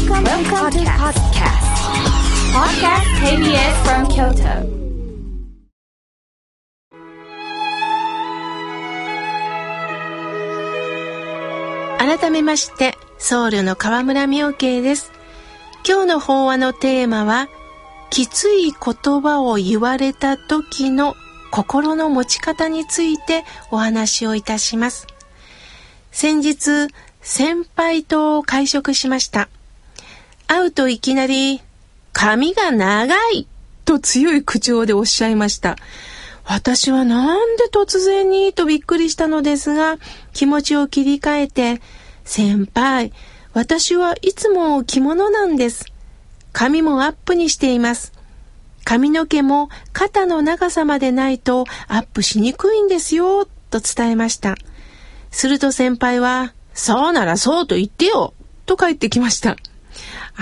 Welcome, Welcome to podcast. Podcast KBS from Kyoto. 改めまして、僧侶の河村明慶です。今日の法話のテーマは、きつい言葉を言われた時の心の持ち方についてお話をいたします。先日、先輩と会食しました。会うといきなり、髪が長いと強い口調でおっしゃいました。私はなんで突然にとびっくりしたのですが、気持ちを切り替えて、先輩、私はいつも着物なんです。髪もアップにしています。髪の毛も肩の長さまでないとアップしにくいんですよ、と伝えました。すると先輩は、そうならそうと言ってよ、と帰ってきました。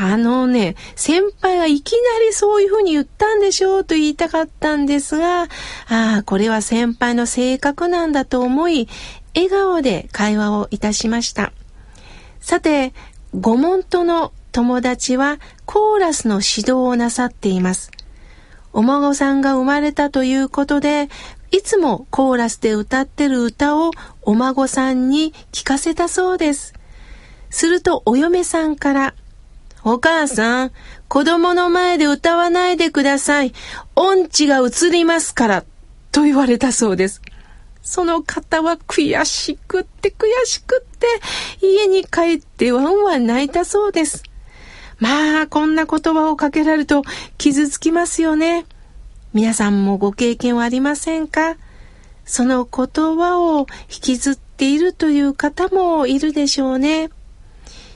あのね、先輩がいきなりそういうふうに言ったんでしょうと言いたかったんですが、ああ、これは先輩の性格なんだと思い、笑顔で会話をいたしました。さて、ご門徒の友達はコーラスの指導をなさっています。お孫さんが生まれたということで、いつもコーラスで歌ってる歌をお孫さんに聞かせたそうです。するとお嫁さんから、お母さん、子供の前で歌わないでください。音痴が移りますから、と言われたそうです。その方は悔しくって悔しくって、家に帰ってワンワン泣いたそうです。まあ、こんな言葉をかけられると傷つきますよね。皆さんもご経験はありませんか？その言葉を引きずっているという方もいるでしょうね。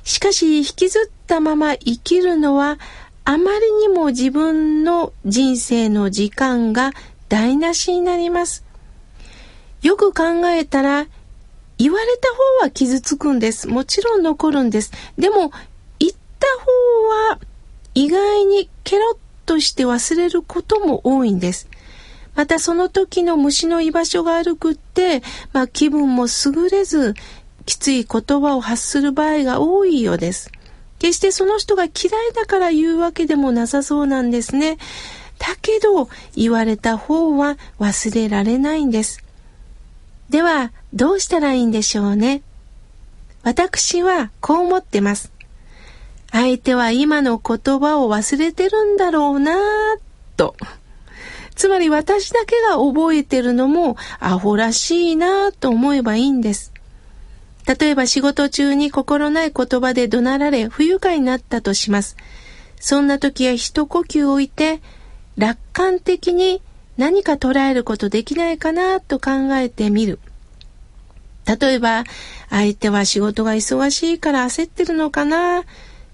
しかし、引きずったまま生きるのは、あまりにも自分の人生の時間が台無しになります。よく考えたら、言われた方は傷つくんです。もちろん残るんです。でも、言った方は意外にケロッとして忘れることも多いんです。またその時の虫の居場所が悪くって、まあ気分も優れず、きつい言葉を発する場合が多いようです。決してその人が嫌いだから言うわけでもなさそうなんですね。だけど、言われた方は忘れられないんです。では、どうしたらいいんでしょうね。私はこう思ってます。相手は今の言葉を忘れてるんだろうなぁと。つまり私だけが覚えてるのもアホらしいなぁと思えばいいんです。例えば仕事中に心ない言葉で怒鳴られ不愉快になったとします。そんな時は一呼吸置いて楽観的に何か捉えることできないかなと考えてみる。例えば、相手は仕事が忙しいから焦ってるのかな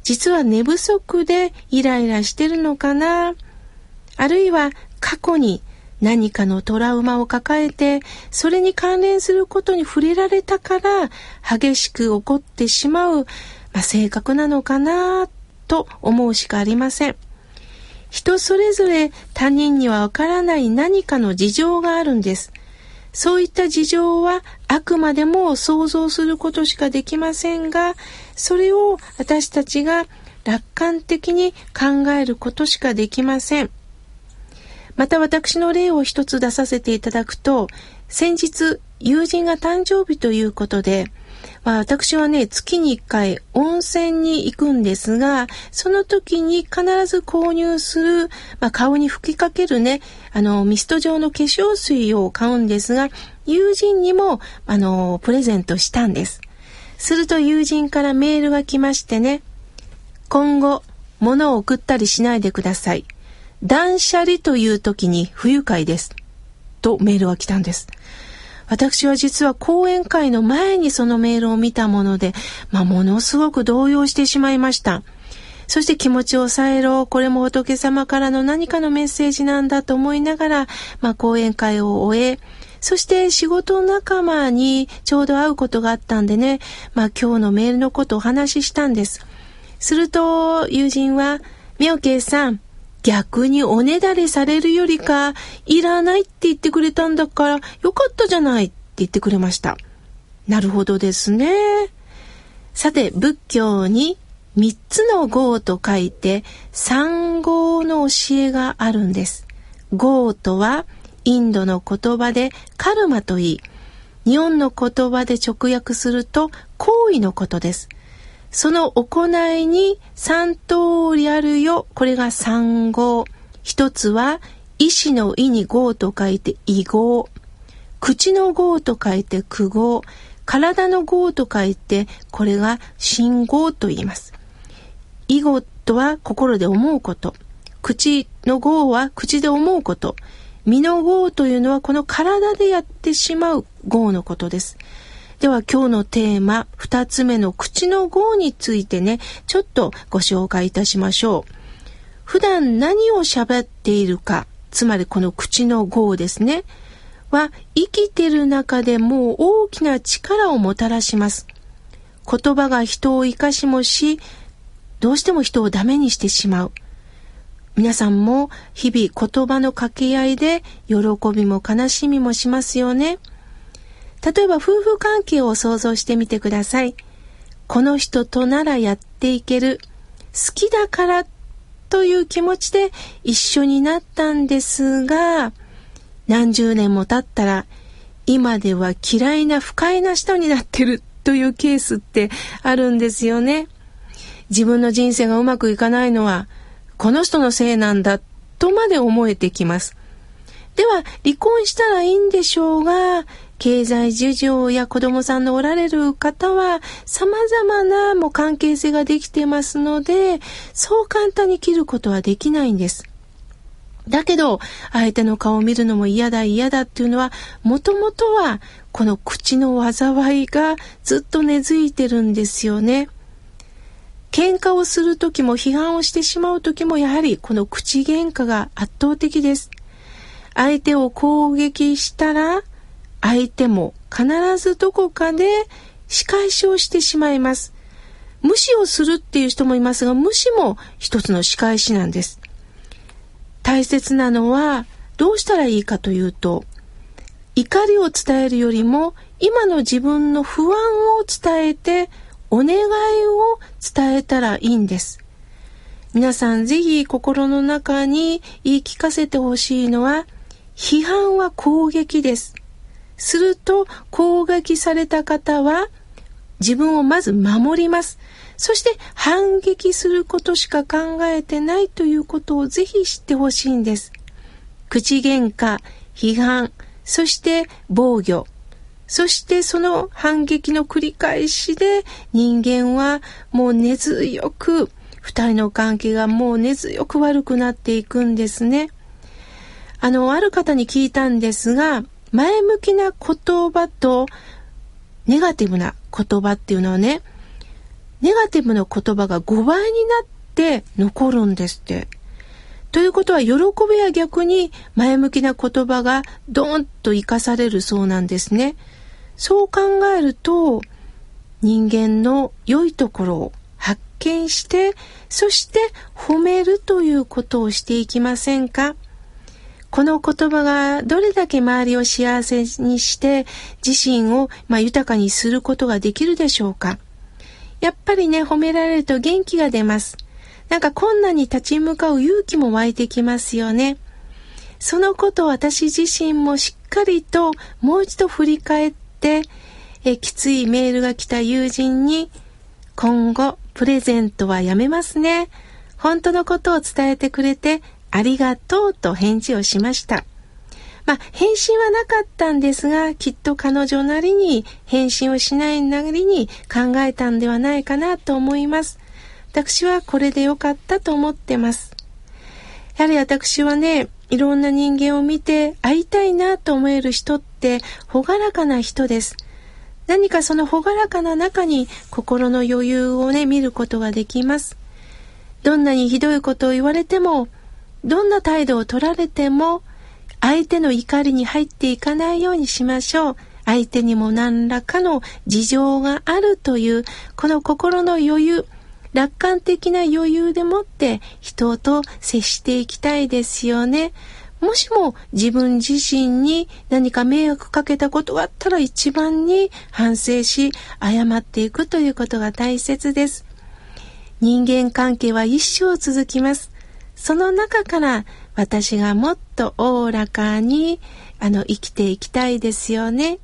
実は寝不足でイライラしてるのかなあるいは過去に何かのトラウマを抱えて、それに関連することに触れられたから、激しく怒ってしまう、まあ、性格なのかなと思うしかありません。人それぞれ他人にはわからない何かの事情があるんです。そういった事情はあくまでも想像することしかできませんが、それを私たちが楽観的に考えることしかできません。また私の例を一つ出させていただくと、先日友人が誕生日ということで、まあ、私はね、月に1回温泉に行くんですが、その時に必ず購入する、まあ、顔に吹きかけるね、あの、ミスト状の化粧水を買うんですが、友人にも、あの、プレゼントしたんです。すると友人からメールが来ましてね、今後、物を送ったりしないでください。断捨離という時に不愉快です。とメールが来たんです。私は実は講演会の前にそのメールを見たもので、まあ、ものすごく動揺してしまいました。そして気持ちを抑えろ、これも仏様からの何かのメッセージなんだと思いながら、まあ、講演会を終え、そして仕事仲間にちょうど会うことがあったんでね、まあ、今日のメールのことをお話ししたんです。すると、友人は、妙慶さん、逆におねだりされるよりか、いらないって言ってくれたんだから、よかったじゃないって言ってくれました。なるほどですね。さて、仏教に三つの号と書いて三号の教えがあるんです。号とはインドの言葉でカルマと言い、日本の言葉で直訳すると行為のことです。その行いに三通りあるよ。これが三号。一つは意志の意に号と書いて異号。口の号と書いて苦号。体の号と書いてこれが信号と言います。囲碁とは心で思うこと。口の号は口で思うこと。身の号というのはこの体でやってしまう号のことです。では今日のテーマ、二つ目の口の号についてね、ちょっとご紹介いたしましょう。普段何を喋っているか、つまりこの口の号ですね、は生きてる中でもう大きな力をもたらします。言葉が人を生かしもし、どうしても人をダメにしてしまう。皆さんも日々言葉の掛け合いで喜びも悲しみもしますよね。例えば夫婦関係を想像してみてください。この人とならやっていける。好きだからという気持ちで一緒になったんですが、何十年も経ったら今では嫌いな不快な人になってるというケースってあるんですよね。自分の人生がうまくいかないのはこの人のせいなんだとまで思えてきます。では、離婚したらいいんでしょうが、経済事情や子供さんのおられる方は様々なもう関係性ができてますので、そう簡単に切ることはできないんです。だけど、相手の顔を見るのも嫌だ嫌だっていうのは、もともとはこの口の災いがずっと根付いてるんですよね。喧嘩をする時も批判をしてしまう時もやはりこの口喧嘩が圧倒的です。相手を攻撃したら相手も必ずどこかで仕返しをしてしまいます。無視をするっていう人もいますが無視も一つの仕返しなんです。大切なのはどうしたらいいかというと怒りを伝えるよりも今の自分の不安を伝えてお願いを伝えたらいいんです。皆さんぜひ心の中に言い聞かせてほしいのは、批判は攻撃です。すると攻撃された方は自分をまず守ります。そして反撃することしか考えてないということをぜひ知ってほしいんです。口喧嘩、批判、そして防御、そしてその反撃の繰り返しで人間はもう根強く二人の関係がもう根強く悪くなっていくんですね。あの、ある方に聞いたんですが、前向きな言葉とネガティブな言葉っていうのはね、ネガティブな言葉が5倍になって残るんですって。ということは、喜びは逆に前向きな言葉がドーンと生かされるそうなんですね。そう考えると人間の良いところを発見してそして褒めるということをしていきませんか？この言葉がどれだけ周りを幸せにして自身を、まあ、豊かにすることができるでしょうかやっぱりね、褒められると元気が出ます。なんか困難に立ち向かう勇気も湧いてきますよね。そのことを私自身もしっかりともう一度振り返って、えきついメールが来た友人に、今後、プレゼントはやめますね。本当のことを伝えてくれてありがとうと返事をしました。まあ、返信はなかったんですが、きっと彼女なりに返信をしないなりに考えたんではないかなと思います。私はこれでよかったと思ってます。やはり私はね、いろんな人間を見て会いたいなと思える人って朗らかな人です。何かその朗らかな中に心の余裕をね、見ることができます。どんなにひどいことを言われても、どんな態度を取られても、相手の怒りに入っていかないようにしましょう。相手にも何らかの事情があるという、この心の余裕、楽観的な余裕でもって人と接していきたいですよね。もしも自分自身に何か迷惑かけたことがあったら一番に反省し謝っていくということが大切です。人間関係は一生続きます。その中から私がもっとおおらかにあの生きていきたいですよね。